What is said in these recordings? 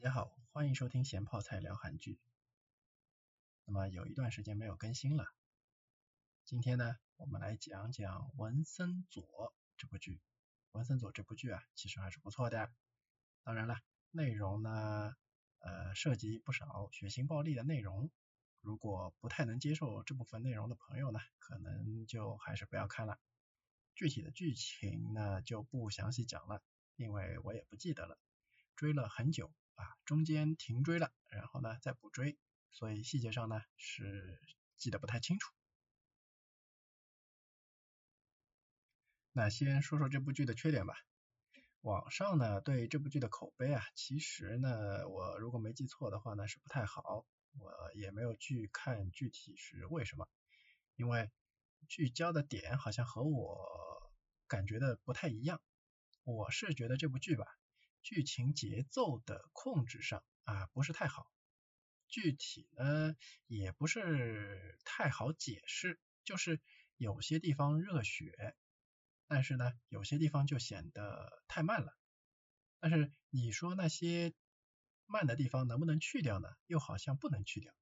大家好，欢迎收听咸泡菜聊韩剧。那么有一段时间没有更新了，今天呢，我们来讲讲《文森佐》这部剧。《文森佐》这部剧啊，其实还是不错的。当然了，内容呢，呃，涉及不少血腥暴力的内容。如果不太能接受这部分内容的朋友呢，可能就还是不要看了。具体的剧情呢，就不详细讲了，因为我也不记得了，追了很久。啊，中间停追了，然后呢再补追，所以细节上呢是记得不太清楚。那先说说这部剧的缺点吧。网上呢对这部剧的口碑啊，其实呢我如果没记错的话呢是不太好，我也没有去看具体是为什么，因为聚焦的点好像和我感觉的不太一样。我是觉得这部剧吧。剧情节奏的控制上啊不是太好，具体呢也不是太好解释，就是有些地方热血，但是呢有些地方就显得太慢了。但是你说那些慢的地方能不能去掉呢？又好像不能去掉，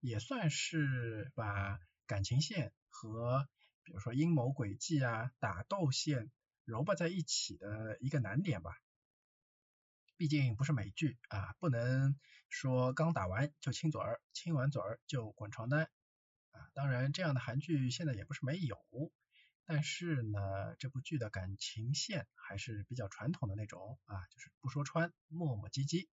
也算是把感情线和比如说阴谋诡计啊、打斗线揉巴在一起的一个难点吧。毕竟不是美剧啊，不能说刚打完就亲嘴儿，亲完嘴儿就滚床单啊。当然，这样的韩剧现在也不是没有，但是呢，这部剧的感情线还是比较传统的那种啊，就是不说穿，磨磨唧唧，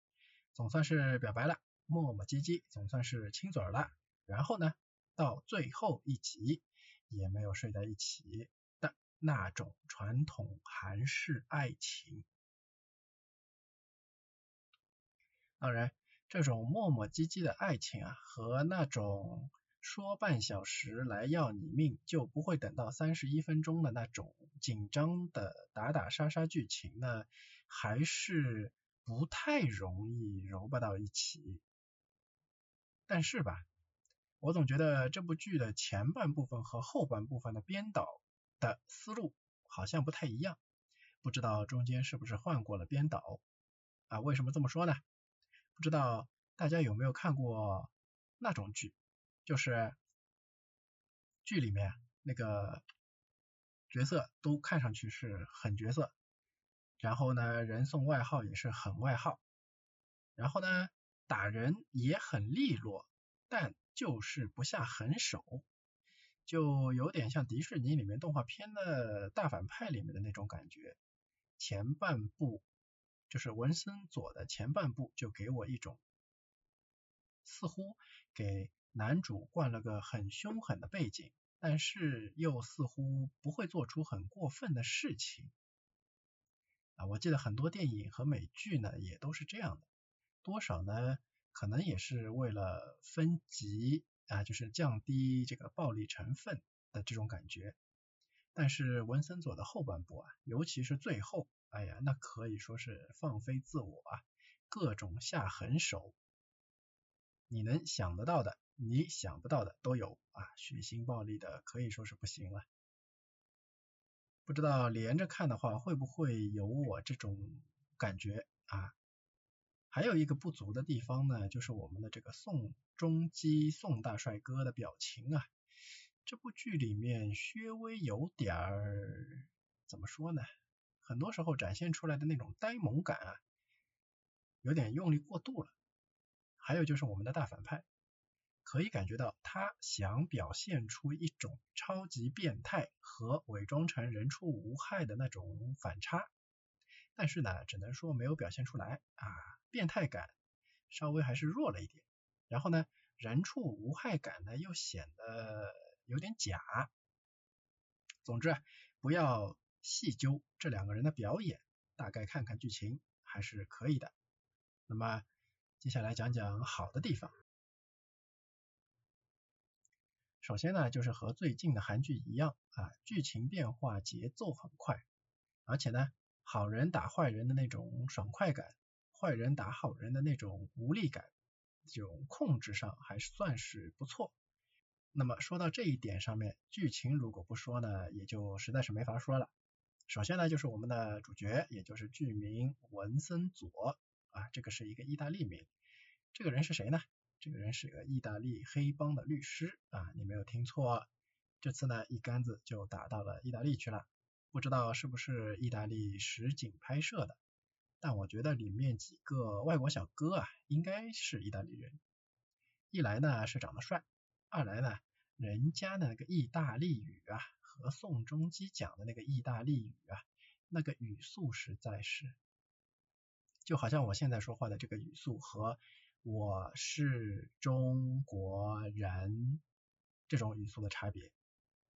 总算是表白了，磨磨唧唧，总算是亲嘴了。然后呢，到最后一集也没有睡在一起的那种传统韩式爱情。当然，这种磨磨唧唧的爱情啊，和那种说半小时来要你命就不会等到三十一分钟的那种紧张的打打杀杀剧情呢，还是不太容易揉巴到一起。但是吧，我总觉得这部剧的前半部分和后半部分的编导的思路好像不太一样，不知道中间是不是换过了编导啊？为什么这么说呢？不知道大家有没有看过那种剧，就是剧里面那个角色都看上去是狠角色，然后呢人送外号也是狠外号，然后呢打人也很利落，但就是不下狠手，就有点像迪士尼里面动画片的大反派里面的那种感觉，前半部。就是文森佐的前半部就给我一种，似乎给男主灌了个很凶狠的背景，但是又似乎不会做出很过分的事情。啊，我记得很多电影和美剧呢也都是这样的，多少呢可能也是为了分级啊，就是降低这个暴力成分的这种感觉。但是文森佐的后半部啊，尤其是最后。哎呀，那可以说是放飞自我啊，各种下狠手，你能想得到的，你想不到的都有啊，血腥暴力的可以说是不行了。不知道连着看的话会不会有我这种感觉啊？还有一个不足的地方呢，就是我们的这个宋仲基宋大帅哥的表情啊，这部剧里面稍微有点儿怎么说呢？很多时候展现出来的那种呆萌感啊，有点用力过度了。还有就是我们的大反派，可以感觉到他想表现出一种超级变态和伪装成人畜无害的那种反差，但是呢，只能说没有表现出来啊，变态感稍微还是弱了一点。然后呢，人畜无害感呢又显得有点假。总之啊，不要。细究这两个人的表演，大概看看剧情还是可以的。那么接下来讲讲好的地方。首先呢，就是和最近的韩剧一样啊，剧情变化节奏很快，而且呢，好人打坏人的那种爽快感，坏人打好人的那种无力感，这种控制上还算是不错。那么说到这一点上面，剧情如果不说呢，也就实在是没法说了。首先呢，就是我们的主角，也就是剧名文森佐啊，这个是一个意大利名。这个人是谁呢？这个人是个意大利黑帮的律师啊，你没有听错，这次呢一竿子就打到了意大利去了。不知道是不是意大利实景拍摄的，但我觉得里面几个外国小哥啊，应该是意大利人。一来呢是长得帅，二来呢人家的那个意大利语啊，和宋仲基讲的那个意大利语啊，那个语速实在是。就好像我现在说话的这个语速和我是中国人这种语速的差别。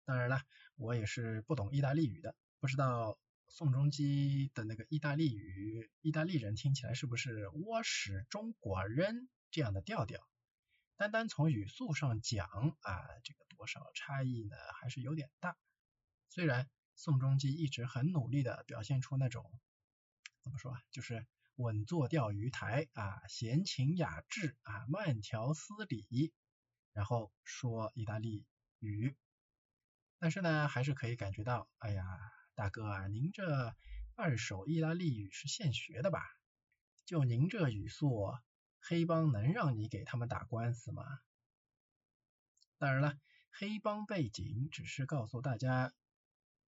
当然了，我也是不懂意大利语的，不知道宋仲基的那个意大利语，意大利人听起来是不是我是中国人这样的调调？单单从语速上讲啊，这个多少差异呢，还是有点大。虽然宋仲基一直很努力的表现出那种怎么说啊，就是。稳坐钓鱼台啊，闲情雅致啊，慢条斯理，然后说意大利语。但是呢，还是可以感觉到，哎呀，大哥啊，您这二手意大利语是现学的吧？就您这语速，黑帮能让你给他们打官司吗？当然了，黑帮背景只是告诉大家，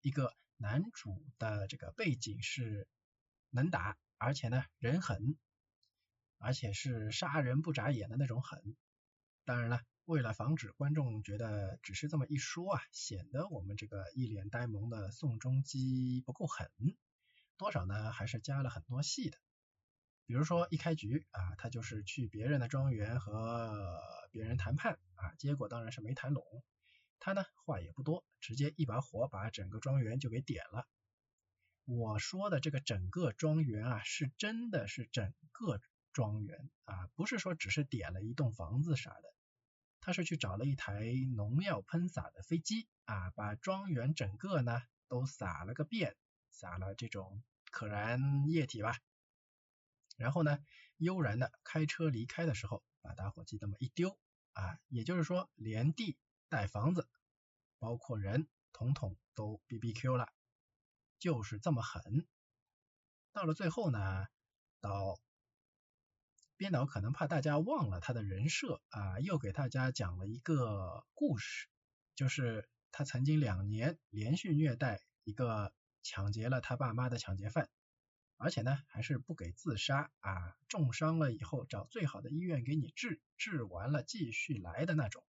一个男主的这个背景是能打。而且呢，人狠，而且是杀人不眨眼的那种狠。当然了，为了防止观众觉得只是这么一说啊，显得我们这个一脸呆萌的宋仲基不够狠，多少呢还是加了很多戏的。比如说一开局啊，他就是去别人的庄园和别人谈判啊，结果当然是没谈拢。他呢话也不多，直接一把火把整个庄园就给点了。我说的这个整个庄园啊，是真的是整个庄园啊，不是说只是点了一栋房子啥的。他是去找了一台农药喷洒的飞机啊，把庄园整个呢都撒了个遍，撒了这种可燃液体吧。然后呢，悠然的开车离开的时候，把打火机这么一丢啊，也就是说连地带房子，包括人，统统都 B B Q 了。就是这么狠，到了最后呢，导编导可能怕大家忘了他的人设啊，又给大家讲了一个故事，就是他曾经两年连续虐待一个抢劫了他爸妈的抢劫犯，而且呢还是不给自杀啊，重伤了以后找最好的医院给你治，治完了继续来的那种。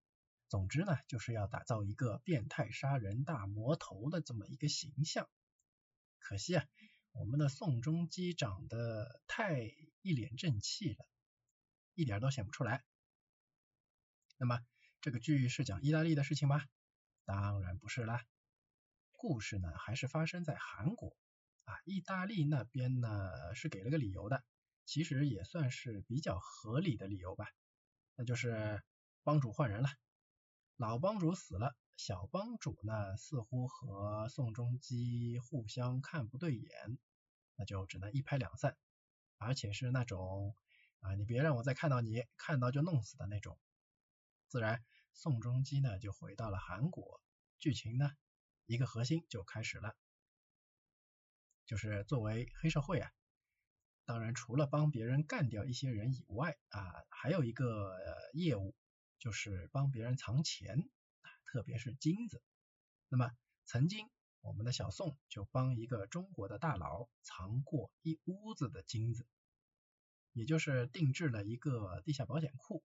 总之呢，就是要打造一个变态杀人大魔头的这么一个形象。可惜啊，我们的宋仲基长得太一脸正气了，一点都显不出来。那么这个剧是讲意大利的事情吗？当然不是啦。故事呢还是发生在韩国啊，意大利那边呢是给了个理由的，其实也算是比较合理的理由吧，那就是帮主换人了，老帮主死了。小帮主呢，似乎和宋仲基互相看不对眼，那就只能一拍两散，而且是那种啊，你别让我再看到你，看到就弄死的那种。自然，宋仲基呢就回到了韩国，剧情呢一个核心就开始了，就是作为黑社会啊，当然除了帮别人干掉一些人以外啊，还有一个业务就是帮别人藏钱啊。特别是金子，那么曾经我们的小宋就帮一个中国的大佬藏过一屋子的金子，也就是定制了一个地下保险库，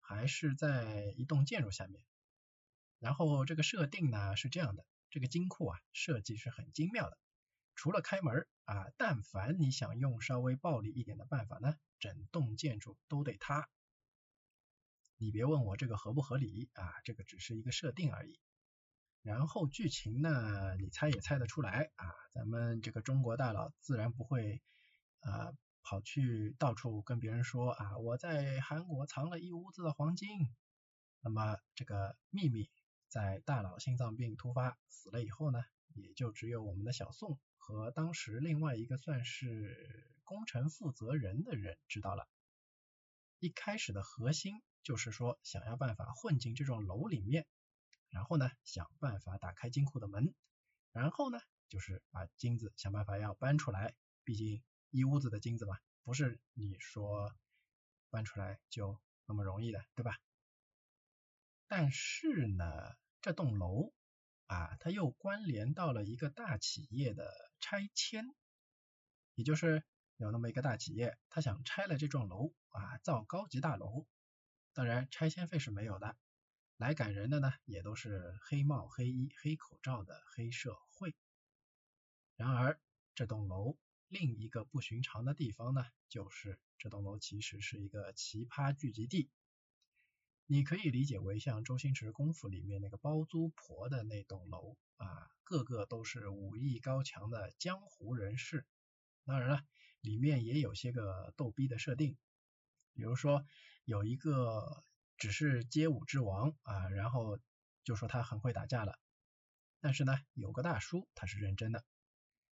还是在一栋建筑下面。然后这个设定呢是这样的，这个金库啊设计是很精妙的，除了开门啊，但凡你想用稍微暴力一点的办法呢，整栋建筑都得塌。你别问我这个合不合理啊，这个只是一个设定而已。然后剧情呢，你猜也猜得出来啊，咱们这个中国大佬自然不会啊跑去到处跟别人说啊，我在韩国藏了一屋子的黄金。那么这个秘密在大佬心脏病突发死了以后呢，也就只有我们的小宋和当时另外一个算是工程负责人的人知道了。一开始的核心。就是说，想要办法混进这幢楼里面，然后呢，想办法打开金库的门，然后呢，就是把金子想办法要搬出来，毕竟一屋子的金子嘛，不是你说搬出来就那么容易的，对吧？但是呢，这栋楼啊，它又关联到了一个大企业的拆迁，也就是有那么一个大企业，他想拆了这幢楼啊，造高级大楼，当然拆迁费是没有的，来赶人的呢，也都是黑帽黑衣黑口罩的黑社会。然而这栋楼另一个不寻常的地方呢，就是这栋楼其实是一个奇葩聚集地。你可以理解为像周星驰功夫里面那个包租婆的那栋楼啊，个个都是武艺高强的江湖人士。当然了，里面也有些个逗逼的设定，比如说有一个只是街舞之王啊，然后就说他很会打架了。但是呢，有个大叔他是认真的，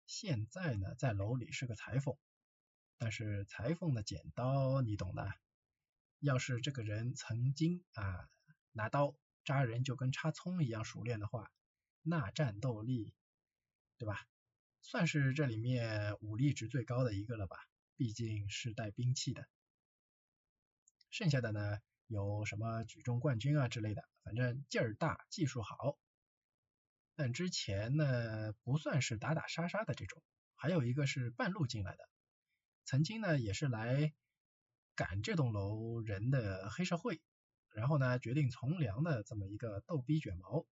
现在呢在楼里是个裁缝，但是裁缝的剪刀你懂的。要是这个人曾经啊拿刀扎人就跟插葱一样熟练的话，那战斗力，对吧？算是这里面武力值最高的一个了吧？毕竟是带兵器的。剩下的呢，有什么举重冠军啊之类的，反正劲儿大，技术好。但之前呢，不算是打打杀杀的这种，还有一个是半路进来的，曾经呢也是来。赶这栋楼人的黑社会，然后呢决定从良的这么一个逗逼卷毛，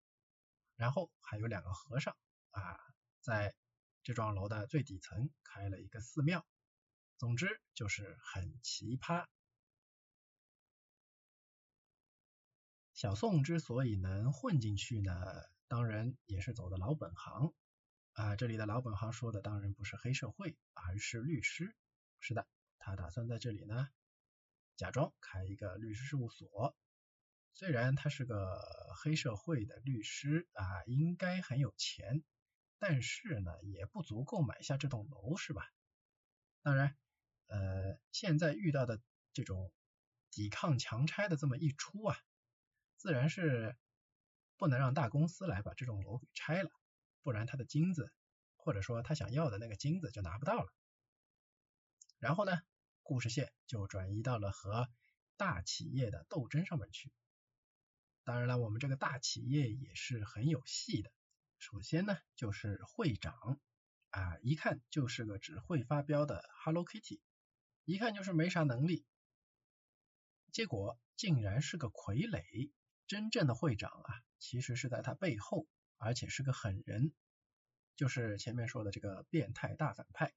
然后还有两个和尚啊，在这幢楼的最底层开了一个寺庙，总之就是很奇葩。小宋之所以能混进去呢，当然也是走的老本行啊，这里的老本行说的当然不是黑社会，而是律师。是的，他打算在这里呢。假装开一个律师事务所，虽然他是个黑社会的律师啊，应该很有钱，但是呢，也不足够买下这栋楼，是吧？当然，呃，现在遇到的这种抵抗强拆的这么一出啊，自然是不能让大公司来把这栋楼给拆了，不然他的金子，或者说他想要的那个金子就拿不到了。然后呢？故事线就转移到了和大企业的斗争上面去。当然了，我们这个大企业也是很有戏的。首先呢，就是会长啊，一看就是个只会发飙的 Hello Kitty，一看就是没啥能力。结果竟然是个傀儡，真正的会长啊，其实是在他背后，而且是个狠人，就是前面说的这个变态大反派。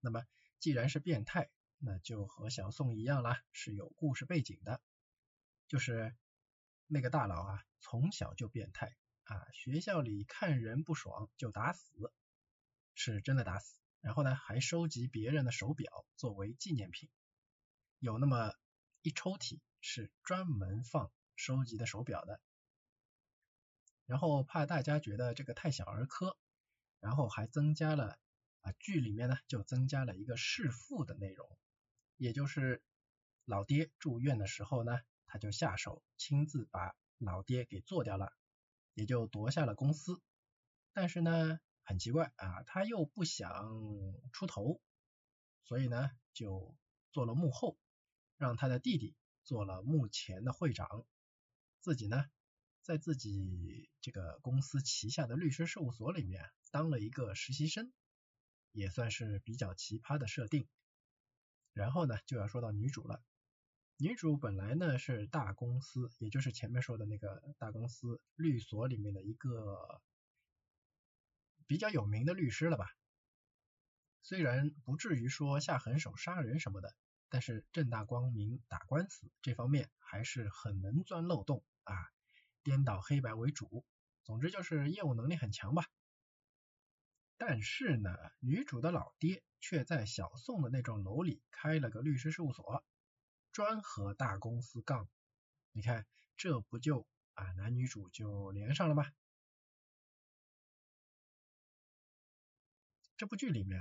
那么既然是变态，那就和小宋一样啦，是有故事背景的，就是那个大佬啊，从小就变态啊，学校里看人不爽就打死，是真的打死，然后呢还收集别人的手表作为纪念品，有那么一抽屉是专门放收集的手表的，然后怕大家觉得这个太小儿科，然后还增加了啊剧里面呢就增加了一个弑父的内容。也就是老爹住院的时候呢，他就下手亲自把老爹给做掉了，也就夺下了公司。但是呢，很奇怪啊，他又不想出头，所以呢，就做了幕后，让他的弟弟做了目前的会长，自己呢，在自己这个公司旗下的律师事务所里面当了一个实习生，也算是比较奇葩的设定。然后呢，就要说到女主了。女主本来呢是大公司，也就是前面说的那个大公司律所里面的一个比较有名的律师了吧。虽然不至于说下狠手杀人什么的，但是正大光明打官司这方面还是很能钻漏洞啊，颠倒黑白为主。总之就是业务能力很强吧。但是呢，女主的老爹却在小宋的那幢楼里开了个律师事务所，专和大公司杠。你看，这不就啊男女主就连上了吗？这部剧里面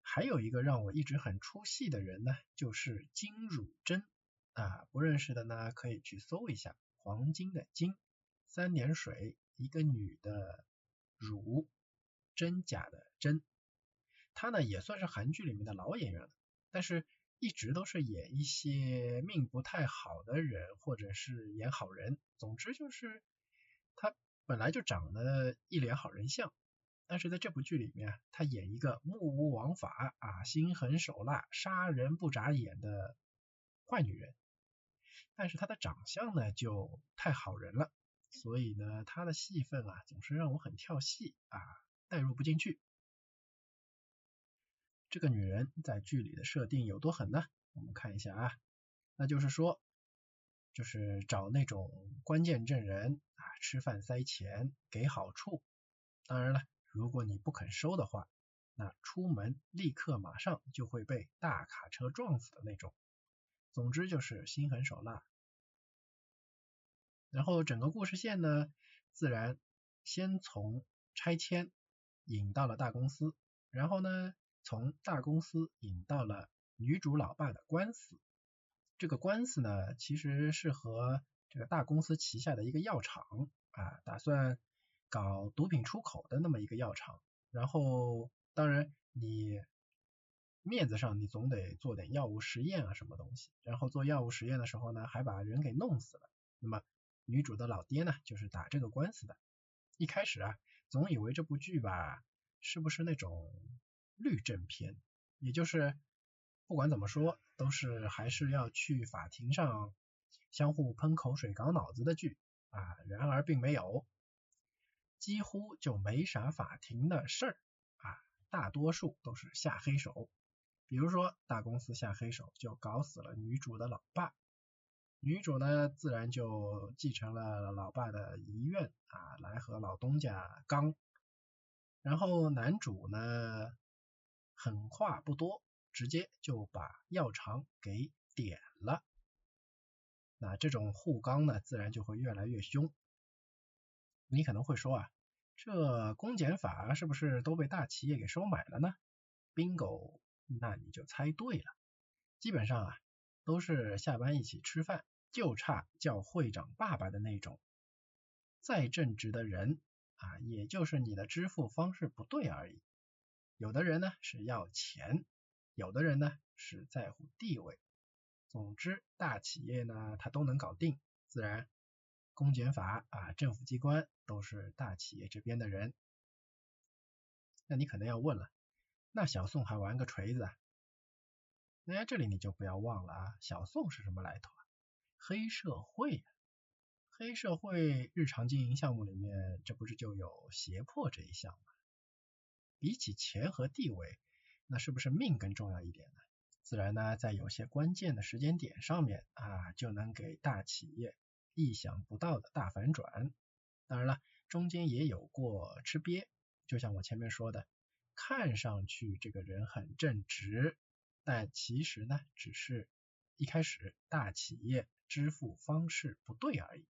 还有一个让我一直很出戏的人呢，就是金汝珍啊，不认识的呢可以去搜一下，黄金的金，三点水，一个女的汝。真假的真，他呢也算是韩剧里面的老演员了，但是一直都是演一些命不太好的人，或者是演好人，总之就是他本来就长得一脸好人相，但是在这部剧里面，他演一个目无王法啊，心狠手辣，杀人不眨眼的坏女人，但是她的长相呢就太好人了，所以呢她的戏份啊总是让我很跳戏啊，代入不进去。这个女人在剧里的设定有多狠呢？我们看一下啊，那就是说，就是找那种关键证人啊，吃饭塞钱，给好处。当然了，如果你不肯收的话，那出门立刻马上就会被大卡车撞死的那种。总之就是心狠手辣。然后整个故事线呢，自然先从拆迁引到了大公司，然后呢。从大公司引到了女主老爸的官司，这个官司呢，其实是和这个大公司旗下的一个药厂啊，打算搞毒品出口的那么一个药厂。然后，当然你面子上你总得做点药物实验啊，什么东西。然后做药物实验的时候呢，还把人给弄死了。那么女主的老爹呢，就是打这个官司的。一开始啊，总以为这部剧吧，是不是那种。律政片，也就是不管怎么说，都是还是要去法庭上相互喷口水、搞脑子的剧啊。然而并没有，几乎就没啥法庭的事儿啊，大多数都是下黑手。比如说大公司下黑手，就搞死了女主的老爸，女主呢自然就继承了老爸的遗愿啊，来和老东家刚。然后男主呢？狠话不多，直接就把药厂给点了。那这种互刚呢，自然就会越来越凶。你可能会说啊，这公检法是不是都被大企业给收买了呢？bingo，那你就猜对了。基本上啊，都是下班一起吃饭，就差叫会长爸爸的那种。再正直的人啊，也就是你的支付方式不对而已。有的人呢是要钱，有的人呢是在乎地位。总之，大企业呢他都能搞定，自然公检法啊政府机关都是大企业这边的人。那你可能要问了，那小宋还玩个锤子啊？那这里你就不要忘了啊，小宋是什么来头啊？黑社会，黑社会日常经营项目里面，这不是就有胁迫这一项吗？比起钱和地位，那是不是命更重要一点呢？自然呢，在有些关键的时间点上面啊，就能给大企业意想不到的大反转。当然了，中间也有过吃瘪，就像我前面说的，看上去这个人很正直，但其实呢，只是一开始大企业支付方式不对而已。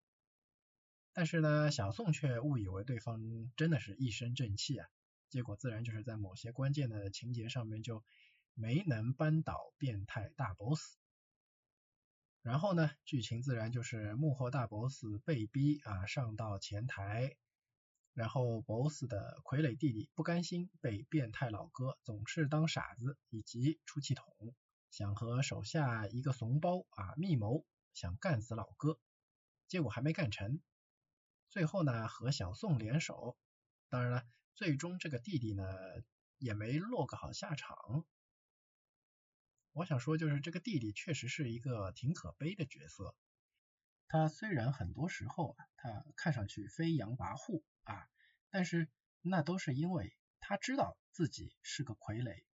但是呢，小宋却误以为对方真的是一身正气啊。结果自然就是在某些关键的情节上面就没能扳倒变态大 boss，然后呢，剧情自然就是幕后大 boss 被逼啊上到前台，然后 boss 的傀儡弟弟不甘心被变态老哥总是当傻子以及出气筒，想和手下一个怂包啊密谋想干死老哥，结果还没干成，最后呢和小宋联手，当然了。最终这个弟弟呢也没落个好下场。我想说就是这个弟弟确实是一个挺可悲的角色。他虽然很多时候啊他看上去飞扬跋扈啊，但是那都是因为他知道自己是个傀儡，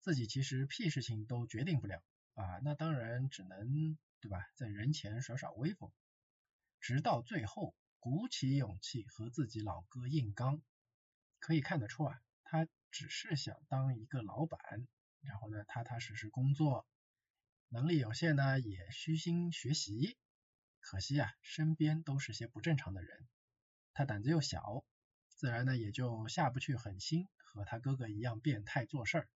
自己其实屁事情都决定不了啊，那当然只能对吧，在人前耍耍威风，直到最后鼓起勇气和自己老哥硬刚。可以看得出啊，他只是想当一个老板，然后呢，踏踏实实工作，能力有限呢，也虚心学习。可惜啊，身边都是些不正常的人，他胆子又小，自然呢也就下不去狠心和他哥哥一样变态做事儿。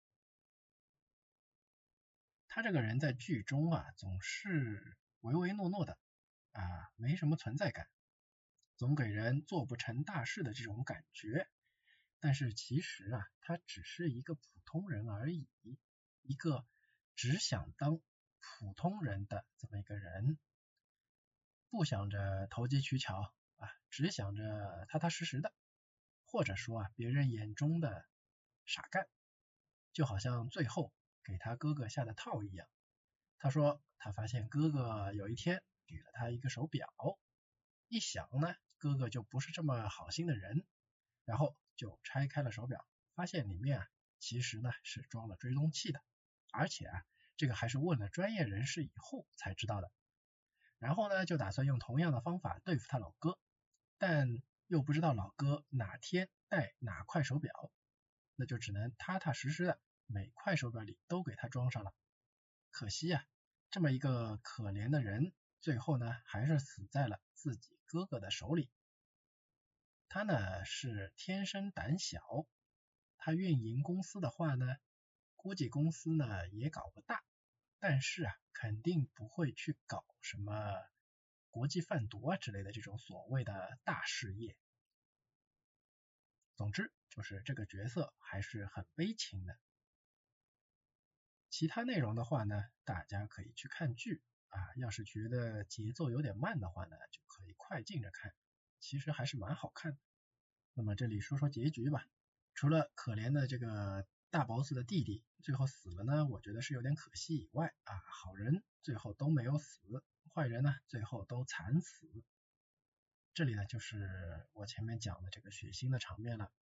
他这个人在剧中啊，总是唯唯诺诺的啊，没什么存在感，总给人做不成大事的这种感觉。但是其实啊，他只是一个普通人而已，一个只想当普通人的这么一个人，不想着投机取巧啊，只想着踏踏实实的，或者说啊别人眼中的傻干，就好像最后给他哥哥下的套一样。他说他发现哥哥有一天给了他一个手表，一想呢哥哥就不是这么好心的人，然后就拆开了手表，发现里面啊其实呢是装了追踪器的，而且啊这个还是问了专业人士以后才知道的。然后呢就打算用同样的方法对付他老哥，但又不知道老哥哪天戴哪块手表，那就只能踏踏实实的每块手表里都给他装上了。可惜呀，这么一个可怜的人，最后呢还是死在了自己哥哥的手里。他呢是天生胆小，他运营公司的话呢，估计公司呢也搞不大，但是啊肯定不会去搞什么国际贩毒啊之类的这种所谓的大事业。总之就是这个角色还是很悲情的。其他内容的话呢，大家可以去看剧啊。要是觉得节奏有点慢的话呢，就可以快进着看，其实还是蛮好看的。那么这里说说结局吧。除了可怜的这个大 boss 的弟弟最后死了呢，我觉得是有点可惜以外啊，好人最后都没有死，坏人呢最后都惨死。这里呢就是我前面讲的这个血腥的场面了。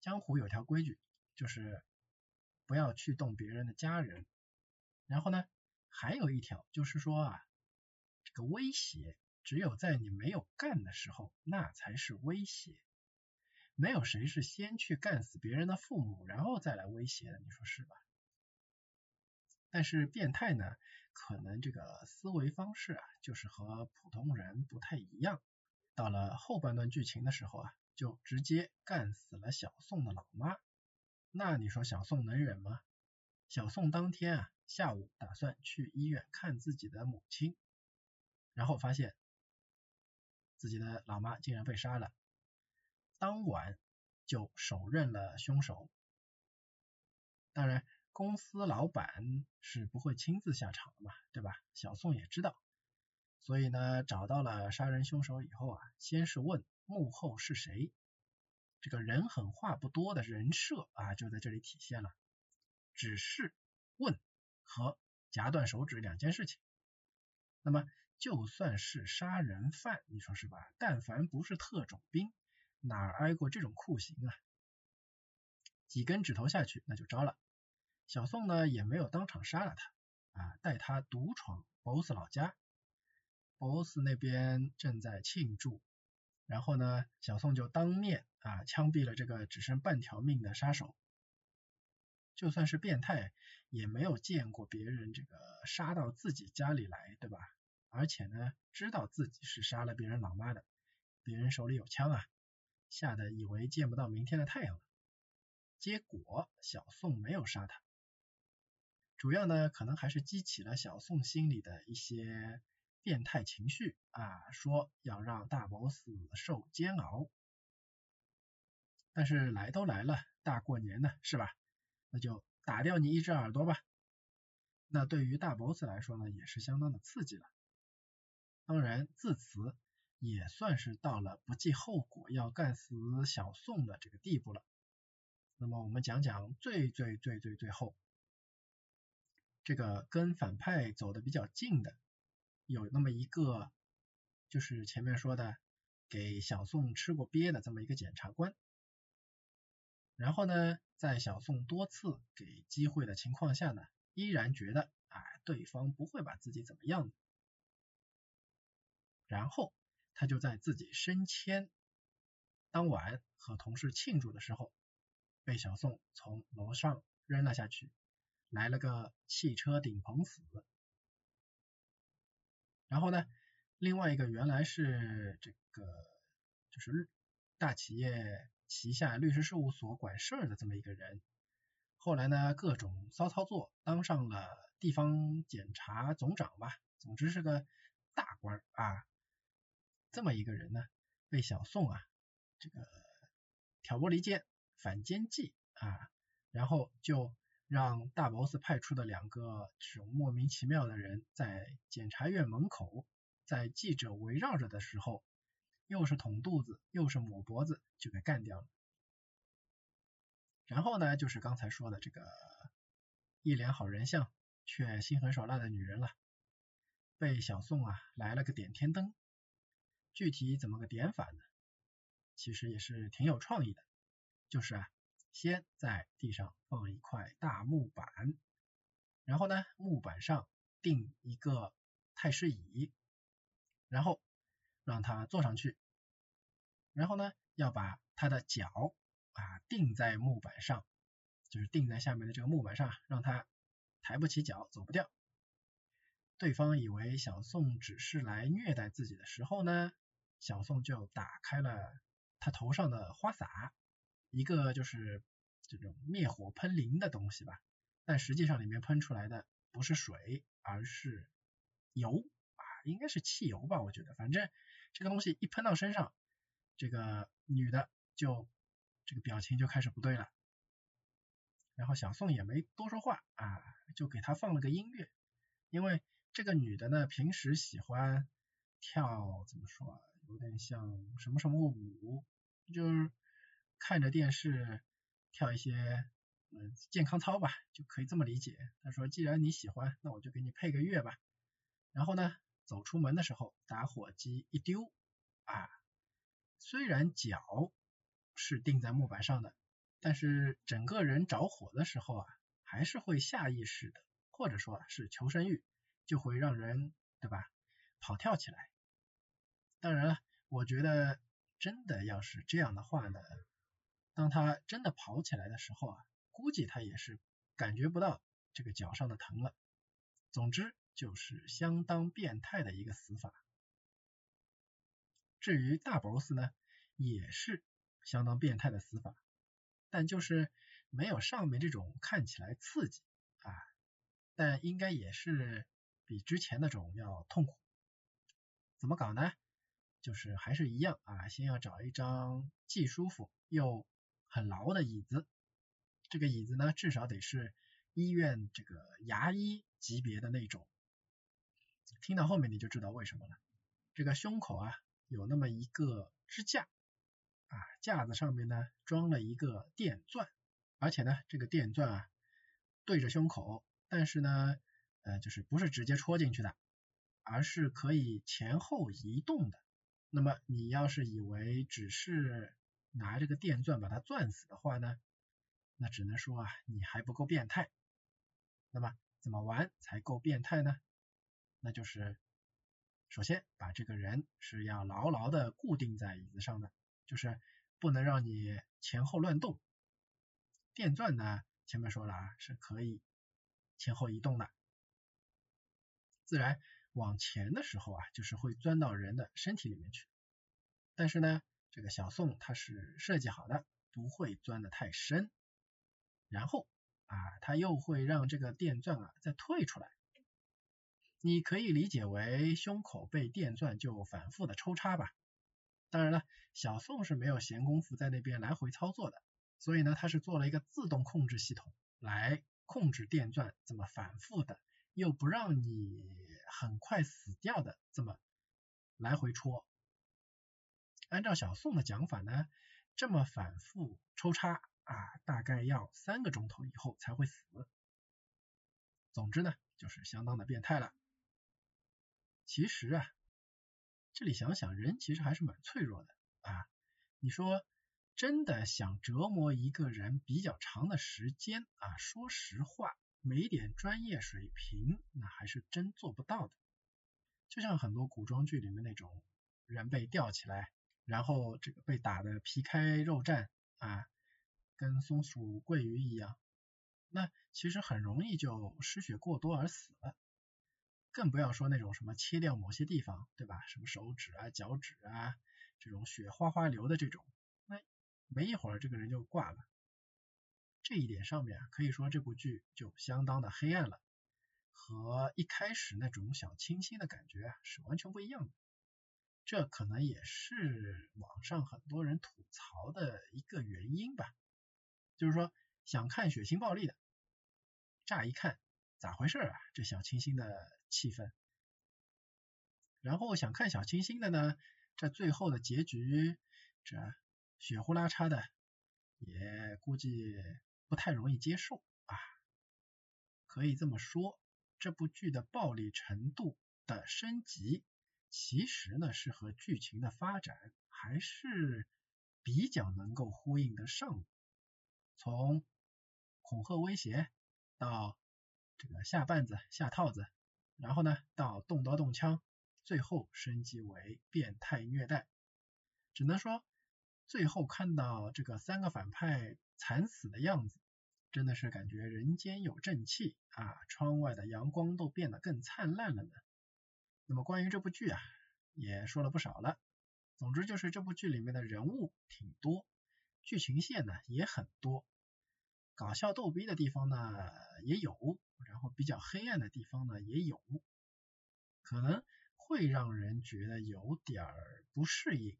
江湖有条规矩，就是。不要去动别人的家人，然后呢，还有一条就是说啊，这个威胁只有在你没有干的时候，那才是威胁，没有谁是先去干死别人的父母，然后再来威胁的，你说是吧？但是变态呢，可能这个思维方式啊，就是和普通人不太一样，到了后半段剧情的时候啊，就直接干死了小宋的老妈。那你说小宋能忍吗？小宋当天啊下午打算去医院看自己的母亲，然后发现自己的老妈竟然被杀了，当晚就手刃了凶手。当然，公司老板是不会亲自下场的嘛，对吧？小宋也知道，所以呢找到了杀人凶手以后啊，先是问幕后是谁。这个人狠话不多的人设啊，就在这里体现了。只是问和夹断手指两件事情。那么就算是杀人犯，你说是吧？但凡不是特种兵，哪挨过这种酷刑啊？几根指头下去，那就招了。小宋呢，也没有当场杀了他啊，带他独闯 BOSS 老家。BOSS 那边正在庆祝。然后呢，小宋就当面啊枪毙了这个只剩半条命的杀手。就算是变态，也没有见过别人这个杀到自己家里来，对吧？而且呢，知道自己是杀了别人老妈的，别人手里有枪啊，吓得以为见不到明天的太阳了。结果小宋没有杀他，主要呢，可能还是激起了小宋心里的一些。变态情绪啊，说要让大 boss 受煎熬，但是来都来了，大过年的是吧？那就打掉你一只耳朵吧。那对于大 boss 来说呢，也是相当的刺激了。当然，自此也算是到了不计后果要干死小宋的这个地步了。那么我们讲讲最最最最最后，这个跟反派走的比较近的。有那么一个，就是前面说的给小宋吃过鳖的这么一个检察官，然后呢，在小宋多次给机会的情况下呢，依然觉得啊对方不会把自己怎么样，然后他就在自己升迁当晚和同事庆祝的时候，被小宋从楼上扔了下去，来了个汽车顶棚死。然后呢，另外一个原来是这个就是大企业旗下律师事务所管事儿的这么一个人，后来呢各种骚操作，当上了地方检察总长吧，总之是个大官啊。这么一个人呢，被小宋啊这个挑拨离间、反间计啊，然后就让大 boss 派出的两个这种莫名其妙的人在检察院门口，在记者围绕着的时候，又是捅肚子又是抹脖子，就给干掉了。然后呢，就是刚才说的这个一脸好人相却心狠手辣的女人了，被小宋啊来了个点天灯。具体怎么个点法呢？其实也是挺有创意的，就是啊，先在地上放一块大木板，然后呢，木板上钉一个太师椅，然后让他坐上去，然后呢，要把他的脚啊钉在木板上，就是钉在下面的这个木板上，让他抬不起脚，走不掉。对方以为小宋只是来虐待自己的时候呢，小宋就打开了。他头上的花洒，一个就是这种灭火喷淋的东西吧，但实际上里面喷出来的不是水，而是油啊，应该是汽油吧，我觉得，反正这个东西一喷到身上，这个女的就这个表情就开始不对了，然后小宋也没多说话啊，就给他放了个音乐，因为这个女的呢，平时喜欢跳，怎么说啊？有点像什么什么舞，就是看着电视跳一些嗯健康操吧，就可以这么理解。她说既然你喜欢，那我就给你配个乐吧。然后呢，走出门的时候，打火机一丢啊，虽然脚是钉在木板上的，但是整个人着火的时候啊，还是会下意识的，或者说啊是求生欲，就会让人对吧跑跳起来。当然了，我觉得真的要是这样的话呢，当他真的跑起来的时候啊，估计他也是感觉不到这个脚上的疼了。总之就是相当变态的一个死法。至于大 boss 呢，也是相当变态的死法，但就是没有上面这种看起来刺激啊，但应该也是比之前那种要痛苦。怎么搞呢？就是还是一样啊，先要找一张既舒服又很牢的椅子，这个椅子呢至少得是医院这个牙医级别的那种。听到后面你就知道为什么了。这个胸口啊有那么一个支架啊，架子上面呢装了一个电钻，而且呢这个电钻啊对着胸口，但是呢呃就是不是直接戳进去的，而是可以前后移动的。那么你要是以为只是拿这个电钻把它钻死的话呢，那只能说啊你还不够变态。那么怎么玩才够变态呢？那就是首先把这个人是要牢牢的固定在椅子上的，就是不能让你前后乱动。电钻呢前面说了啊是可以前后移动的，自然。往前的时候啊，就是会钻到人的身体里面去。但是呢，这个小宋他是设计好的，不会钻得太深。然后啊，他又会让这个电钻啊再退出来。你可以理解为胸口被电钻就反复的抽插吧。当然了，小宋是没有闲工夫在那边来回操作的，所以呢，他是做了一个自动控制系统来控制电钻这么反复的，又不让你。很快死掉的，这么来回戳。按照小宋的讲法呢，这么反复抽插啊，大概要三个钟头以后才会死。总之呢，就是相当的变态了。其实啊，这里想想，人其实还是蛮脆弱的啊。你说真的想折磨一个人比较长的时间啊，说实话。没点专业水平，那还是真做不到的。就像很多古装剧里面那种人被吊起来，然后这个被打的皮开肉绽啊，跟松鼠桂鱼一样，那其实很容易就失血过多而死了。更不要说那种什么切掉某些地方，对吧？什么手指啊、脚趾啊，这种血哗哗流的这种，那没一会儿这个人就挂了。这一点上面可以说这部剧就相当的黑暗了，和一开始那种小清新的感觉是完全不一样的。这可能也是网上很多人吐槽的一个原因吧。就是说想看血腥暴力的，乍一看咋回事啊？这小清新的气氛。然后想看小清新的呢，这最后的结局这血呼啦叉的，也估计不太容易接受啊。可以这么说，这部剧的暴力程度的升级，其实呢是和剧情的发展还是比较能够呼应得上。从恐吓威胁到这个下绊子下套子，然后呢到动刀动枪，最后升级为变态虐待，只能说最后看到这个三个反派惨死的样子。真的是感觉人间有正气啊，窗外的阳光都变得更灿烂了呢。那么关于这部剧啊，也说了不少了。总之就是这部剧里面的人物挺多，剧情线呢也很多，搞笑逗逼的地方呢也有，然后比较黑暗的地方呢也有，可能会让人觉得有点儿不适应。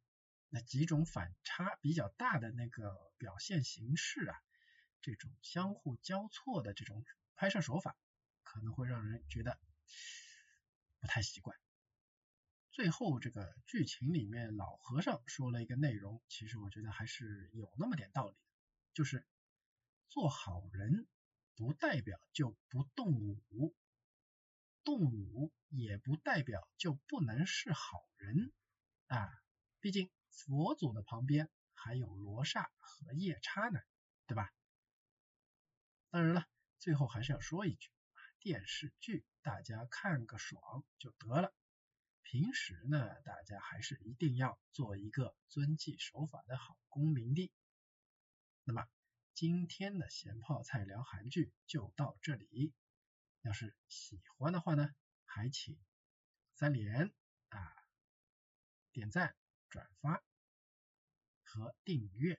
那几种反差比较大的那个表现形式啊。这种相互交错的这种拍摄手法，可能会让人觉得不太习惯。最后这个剧情里面，老和尚说了一个内容，其实我觉得还是有那么点道理的，就是做好人不代表就不动武，动武也不代表就不能是好人啊。毕竟佛祖的旁边还有罗刹和夜叉呢，对吧？当然了，最后还是要说一句啊，电视剧大家看个爽就得了，平时呢，大家还是一定要做一个遵纪守法的好公民的。那么今天的咸泡菜聊韩剧就到这里，要是喜欢的话呢，还请三连啊，点赞、转发和订阅。